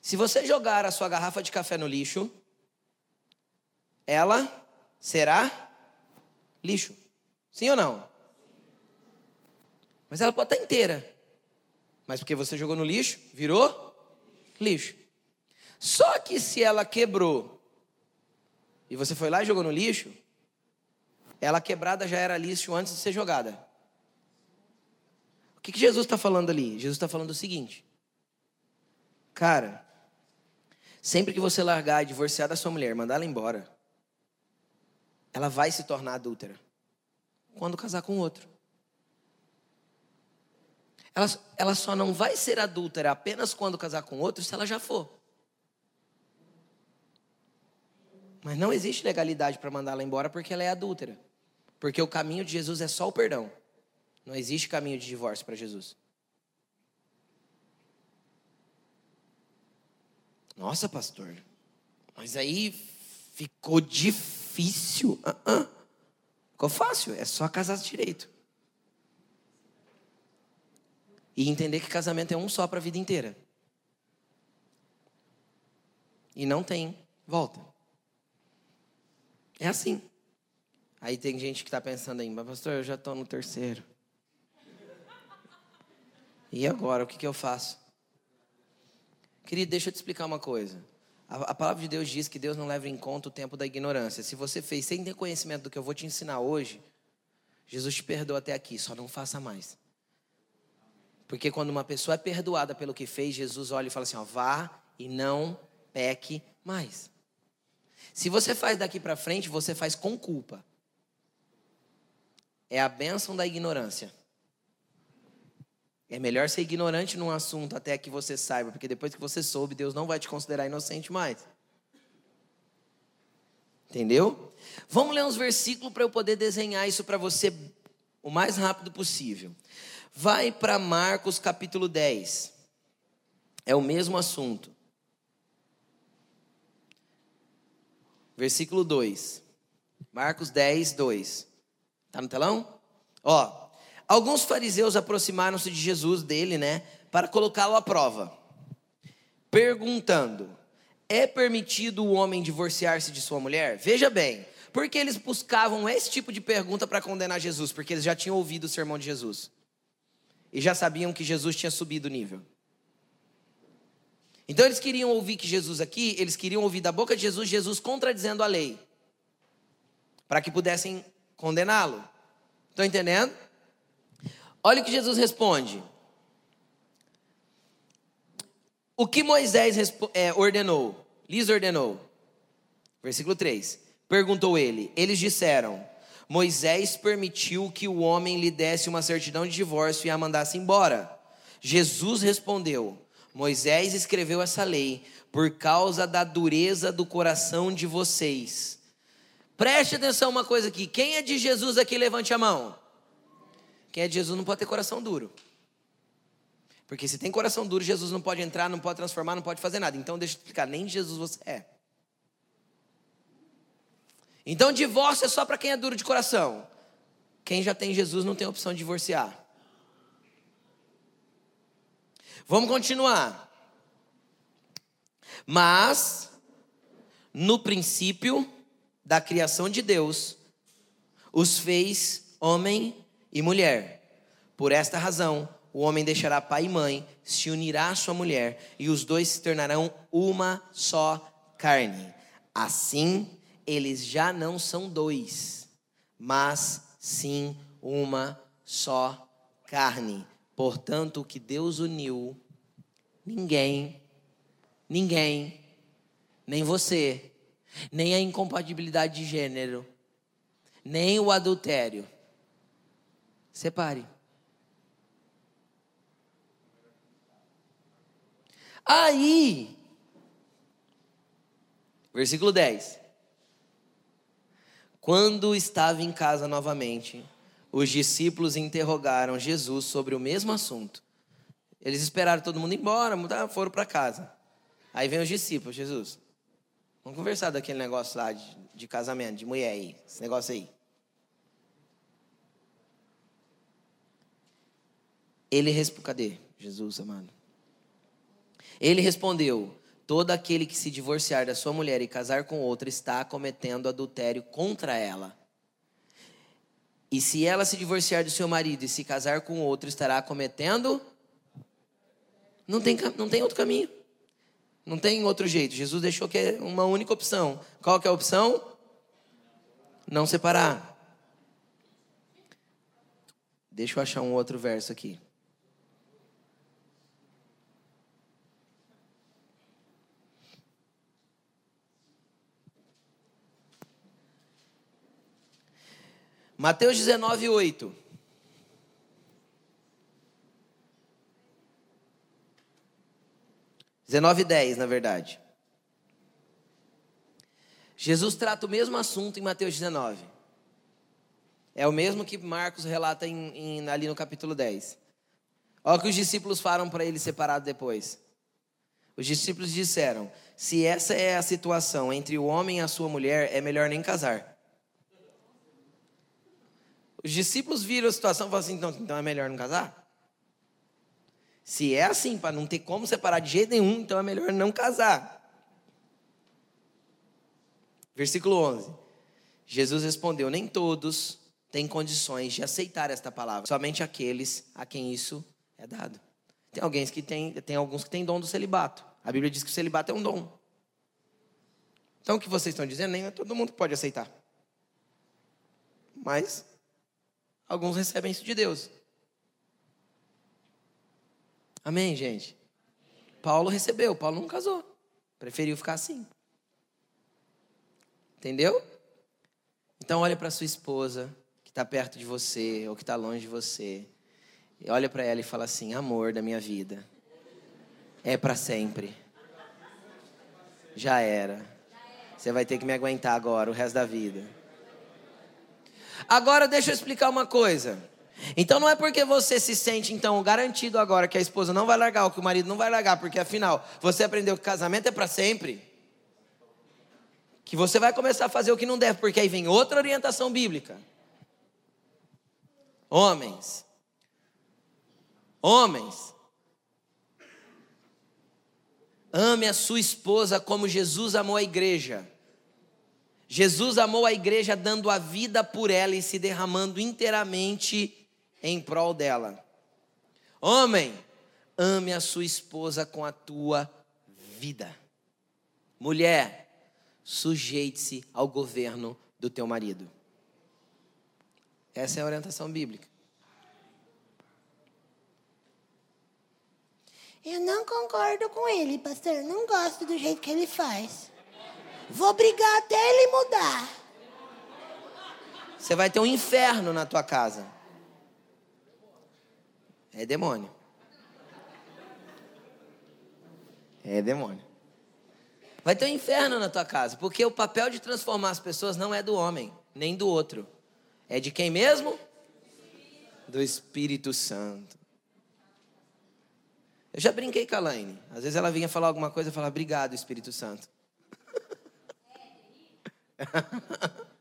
Se você jogar a sua garrafa de café no lixo, ela será lixo. Sim ou não? Mas ela pode estar inteira. Mas porque você jogou no lixo, virou lixo. Só que se ela quebrou e você foi lá e jogou no lixo, ela quebrada já era lixo antes de ser jogada. O que, que Jesus está falando ali? Jesus está falando o seguinte: Cara, sempre que você largar e divorciar da sua mulher, mandar ela embora, ela vai se tornar adúltera quando casar com outro. Ela, ela só não vai ser adúltera apenas quando casar com outro se ela já for. Mas não existe legalidade para mandá-la embora porque ela é adúltera. Porque o caminho de Jesus é só o perdão. Não existe caminho de divórcio para Jesus. Nossa, pastor, mas aí ficou difícil. Uh -uh. Ficou fácil, é só casar direito. E entender que casamento é um só para a vida inteira. E não tem volta. É assim. Aí tem gente que está pensando aí, mas pastor, eu já estou no terceiro. E agora, o que, que eu faço? Querido, deixa eu te explicar uma coisa. A, palavra de Deus diz que Deus não leva em conta o tempo da ignorância. Se você fez sem ter conhecimento do que eu vou te ensinar hoje, Jesus te perdoa até aqui, só não faça mais. Porque quando uma pessoa é perdoada pelo que fez, Jesus olha e fala assim: ó, vá e não peque mais. Se você faz daqui para frente, você faz com culpa. É a bênção da ignorância. É melhor ser ignorante num assunto até que você saiba, porque depois que você soube, Deus não vai te considerar inocente mais. Entendeu? Vamos ler uns versículos para eu poder desenhar isso para você o mais rápido possível. Vai para Marcos capítulo 10. É o mesmo assunto. versículo 2. Marcos 10, 2. Está no telão? Ó, alguns fariseus aproximaram-se de Jesus, dele, né, para colocá-lo à prova, perguntando: É permitido o homem divorciar-se de sua mulher? Veja bem, porque eles buscavam esse tipo de pergunta para condenar Jesus, porque eles já tinham ouvido o sermão de Jesus e já sabiam que Jesus tinha subido o nível. Então eles queriam ouvir que Jesus aqui, eles queriam ouvir da boca de Jesus, Jesus contradizendo a lei, para que pudessem condená-lo. Estão entendendo? Olha o que Jesus responde. O que Moisés é, ordenou, lhes ordenou. Versículo 3. Perguntou ele. Eles disseram: Moisés permitiu que o homem lhe desse uma certidão de divórcio e a mandasse embora. Jesus respondeu: Moisés escreveu essa lei por causa da dureza do coração de vocês. Preste atenção uma coisa aqui. Quem é de Jesus aqui, levante a mão. Quem é de Jesus não pode ter coração duro. Porque se tem coração duro, Jesus não pode entrar, não pode transformar, não pode fazer nada. Então deixa eu explicar, nem Jesus você é. Então divórcio é só para quem é duro de coração. Quem já tem Jesus não tem opção de divorciar. Vamos continuar. Mas, no princípio, da criação de Deus os fez homem e mulher. Por esta razão, o homem deixará pai e mãe, se unirá à sua mulher, e os dois se tornarão uma só carne. Assim, eles já não são dois, mas sim uma só carne. Portanto, o que Deus uniu, ninguém, ninguém, nem você, nem a incompatibilidade de gênero, nem o adultério, separe. Aí, versículo 10. Quando estava em casa novamente, os discípulos interrogaram Jesus sobre o mesmo assunto. Eles esperaram todo mundo ir embora, foram para casa. Aí vem os discípulos, Jesus, vamos conversar daquele negócio lá de, de casamento, de mulher aí, esse negócio aí. Ele respondeu, cadê Jesus, amado? Ele respondeu: Todo aquele que se divorciar da sua mulher e casar com outra está cometendo adultério contra ela. E se ela se divorciar do seu marido e se casar com outro, estará cometendo. Não tem, não tem outro caminho. Não tem outro jeito. Jesus deixou que é uma única opção. Qual que é a opção? Não separar. Deixa eu achar um outro verso aqui. Mateus 19, 8. Dezenove dez, na verdade. Jesus trata o mesmo assunto em Mateus 19. É o mesmo que Marcos relata em, em, ali no capítulo 10. Olha o que os discípulos falam para ele separado depois. Os discípulos disseram: Se essa é a situação entre o homem e a sua mulher, é melhor nem casar. Os discípulos viram a situação e falaram assim: então, então é melhor não casar? Se é assim, para não ter como separar de jeito nenhum, então é melhor não casar. Versículo 11: Jesus respondeu: Nem todos têm condições de aceitar esta palavra, somente aqueles a quem isso é dado. Tem, alguém que tem, tem alguns que têm dom do celibato. A Bíblia diz que o celibato é um dom. Então o que vocês estão dizendo, nem todo mundo pode aceitar. Mas alguns recebem isso de Deus. Amém, gente? Paulo recebeu, Paulo não casou. Preferiu ficar assim. Entendeu? Então olha para sua esposa que está perto de você ou que está longe de você. E olha para ela e fala assim: amor da minha vida. É para sempre. Já era. Você vai ter que me aguentar agora o resto da vida. Agora deixa eu explicar uma coisa. Então não é porque você se sente então garantido agora que a esposa não vai largar ou que o marido não vai largar, porque afinal você aprendeu que casamento é para sempre. Que você vai começar a fazer o que não deve, porque aí vem outra orientação bíblica. Homens. Homens. Ame a sua esposa como Jesus amou a igreja. Jesus amou a igreja dando a vida por ela e se derramando inteiramente em prol dela. Homem, ame a sua esposa com a tua vida. Mulher, sujeite-se ao governo do teu marido. Essa é a orientação bíblica. Eu não concordo com ele, pastor. Não gosto do jeito que ele faz. Vou brigar até ele mudar. Você vai ter um inferno na tua casa. É demônio. É demônio. Vai ter um inferno na tua casa, porque o papel de transformar as pessoas não é do homem, nem do outro. É de quem mesmo? Do Espírito Santo. Eu já brinquei com a Laine. Às vezes ela vinha falar alguma coisa e falava, obrigado, Espírito Santo.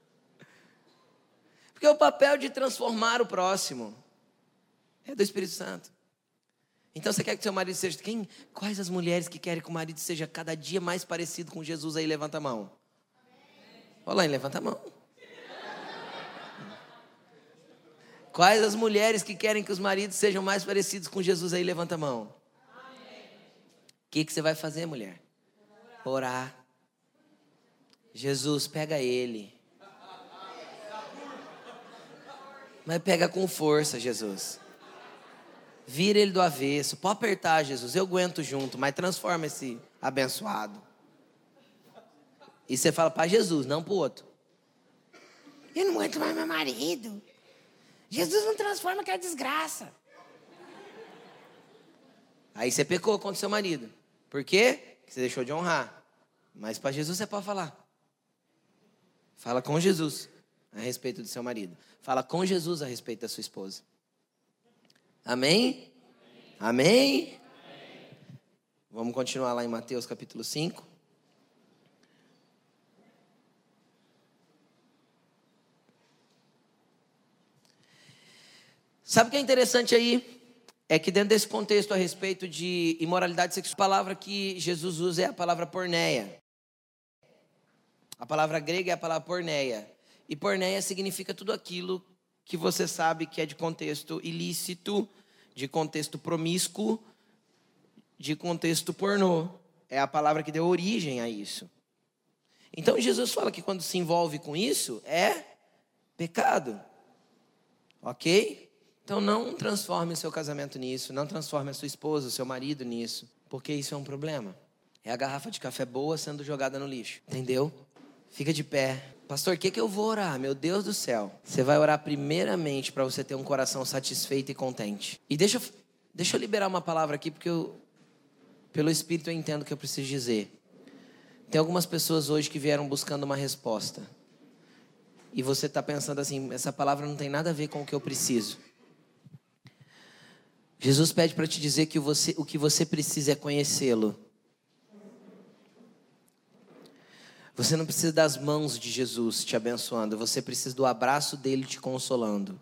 Porque o papel de transformar o próximo é do Espírito Santo. Então você quer que seu marido seja quem? Quais as mulheres que querem que o marido seja cada dia mais parecido com Jesus aí? Levanta a mão. Olha lá, levanta a mão. Quais as mulheres que querem que os maridos sejam mais parecidos com Jesus aí? Levanta a mão. O que, que você vai fazer, mulher? Orar. Jesus, pega ele. Mas pega com força, Jesus. Vira ele do avesso. Pode apertar, Jesus. Eu aguento junto, mas transforma esse abençoado. E você fala para Jesus, não para o outro. Eu não aguento mais meu marido. Jesus não transforma aquela desgraça. Aí você pecou contra seu marido. Por quê? Porque você deixou de honrar. Mas para Jesus você pode falar. Fala com Jesus a respeito do seu marido. Fala com Jesus a respeito da sua esposa. Amém? Amém? Amém? Vamos continuar lá em Mateus capítulo 5. Sabe o que é interessante aí? É que dentro desse contexto a respeito de imoralidade sexual, a palavra que Jesus usa é a palavra porneia. A palavra grega é a palavra porneia. E porneia significa tudo aquilo que você sabe que é de contexto ilícito, de contexto promíscuo, de contexto pornô. É a palavra que deu origem a isso. Então Jesus fala que quando se envolve com isso é pecado. Ok? Então não transforme o seu casamento nisso, não transforme a sua esposa, o seu marido nisso, porque isso é um problema. É a garrafa de café boa sendo jogada no lixo. Entendeu? Fica de pé. Pastor, o que, que eu vou orar? Meu Deus do céu. Você vai orar primeiramente para você ter um coração satisfeito e contente. E deixa, deixa eu liberar uma palavra aqui, porque eu, pelo Espírito eu entendo o que eu preciso dizer. Tem algumas pessoas hoje que vieram buscando uma resposta. E você está pensando assim: essa palavra não tem nada a ver com o que eu preciso. Jesus pede para te dizer que você, o que você precisa é conhecê-lo. Você não precisa das mãos de Jesus te abençoando, você precisa do abraço dele te consolando,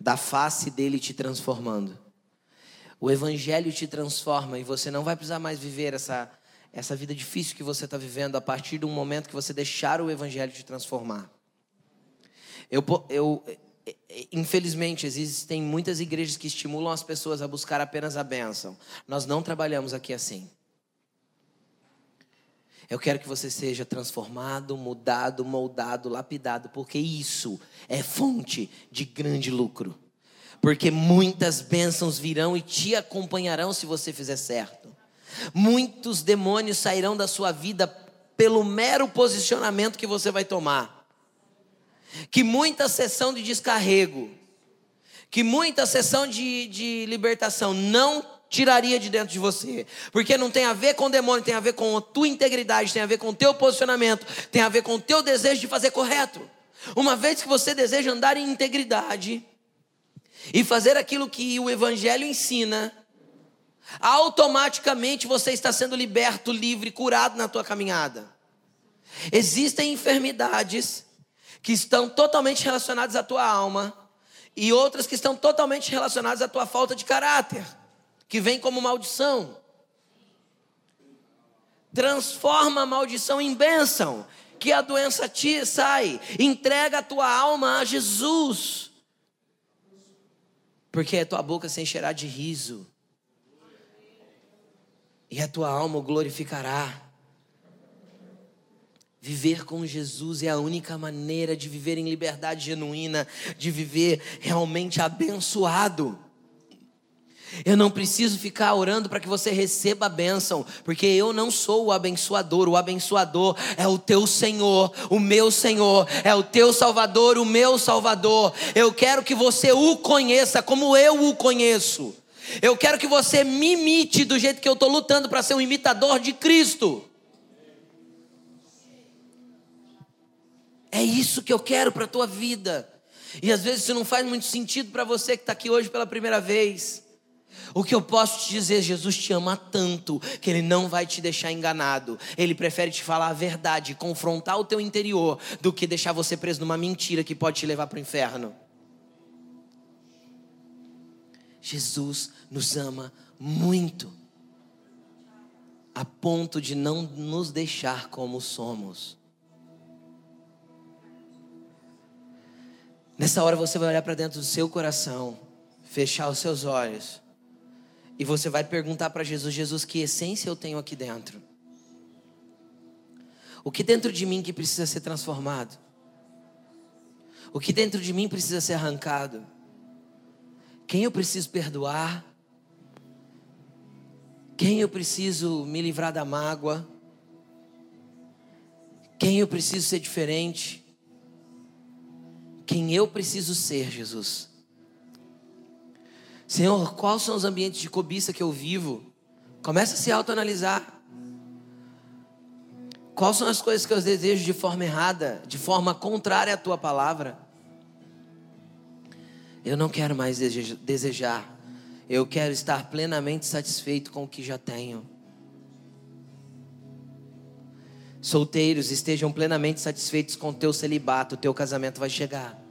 da face dele te transformando. O evangelho te transforma e você não vai precisar mais viver essa, essa vida difícil que você está vivendo a partir do momento que você deixar o evangelho te transformar. Eu, eu, infelizmente, existem muitas igrejas que estimulam as pessoas a buscar apenas a bênção. Nós não trabalhamos aqui assim. Eu quero que você seja transformado, mudado, moldado, lapidado, porque isso é fonte de grande lucro. Porque muitas bênçãos virão e te acompanharão se você fizer certo. Muitos demônios sairão da sua vida pelo mero posicionamento que você vai tomar. Que muita sessão de descarrego, que muita sessão de, de libertação não tiraria de dentro de você. Porque não tem a ver com o demônio, tem a ver com a tua integridade, tem a ver com o teu posicionamento, tem a ver com o teu desejo de fazer correto. Uma vez que você deseja andar em integridade e fazer aquilo que o evangelho ensina, automaticamente você está sendo liberto, livre, curado na tua caminhada. Existem enfermidades que estão totalmente relacionadas à tua alma e outras que estão totalmente relacionadas à tua falta de caráter que vem como maldição. Transforma a maldição em bênção, que a doença te sai. Entrega a tua alma a Jesus, porque a tua boca se encherá de riso, e a tua alma o glorificará. Viver com Jesus é a única maneira de viver em liberdade genuína, de viver realmente abençoado. Eu não preciso ficar orando para que você receba a bênção, porque eu não sou o abençoador, o abençoador é o teu Senhor, o meu Senhor, é o teu Salvador, o meu Salvador. Eu quero que você o conheça como eu o conheço. Eu quero que você me imite do jeito que eu estou lutando para ser um imitador de Cristo. É isso que eu quero para a tua vida. E às vezes isso não faz muito sentido para você que está aqui hoje pela primeira vez. O que eu posso te dizer, Jesus te ama tanto que ele não vai te deixar enganado. Ele prefere te falar a verdade, confrontar o teu interior, do que deixar você preso numa mentira que pode te levar para o inferno. Jesus nos ama muito, a ponto de não nos deixar como somos. Nessa hora você vai olhar para dentro do seu coração, fechar os seus olhos, e você vai perguntar para Jesus: Jesus, que essência eu tenho aqui dentro? O que dentro de mim que precisa ser transformado? O que dentro de mim precisa ser arrancado? Quem eu preciso perdoar? Quem eu preciso me livrar da mágoa? Quem eu preciso ser diferente? Quem eu preciso ser, Jesus? Senhor, quais são os ambientes de cobiça que eu vivo? Começa a se autoanalisar. Quais são as coisas que eu desejo de forma errada, de forma contrária à tua palavra? Eu não quero mais desejar. Eu quero estar plenamente satisfeito com o que já tenho. Solteiros estejam plenamente satisfeitos com o teu celibato, o teu casamento vai chegar.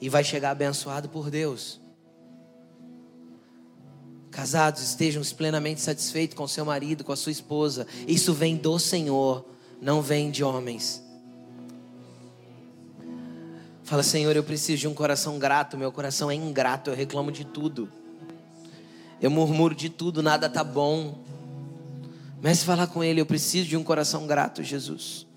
E vai chegar abençoado por Deus. Casados, estejam plenamente satisfeitos com seu marido, com a sua esposa. Isso vem do Senhor, não vem de homens. Fala, Senhor, eu preciso de um coração grato. Meu coração é ingrato, eu reclamo de tudo. Eu murmuro de tudo, nada tá bom. Mas falar com Ele, eu preciso de um coração grato, Jesus.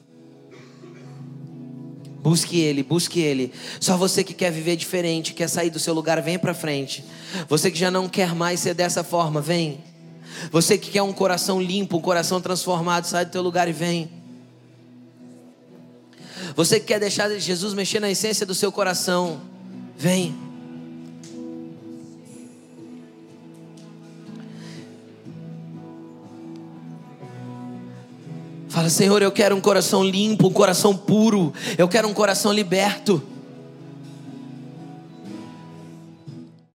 Busque Ele, busque Ele. Só você que quer viver diferente, quer sair do seu lugar, venha para frente. Você que já não quer mais ser dessa forma, vem. Você que quer um coração limpo, um coração transformado, sai do teu lugar e vem. Você que quer deixar Jesus mexer na essência do seu coração, vem. Fala, Senhor, eu quero um coração limpo, um coração puro. Eu quero um coração liberto.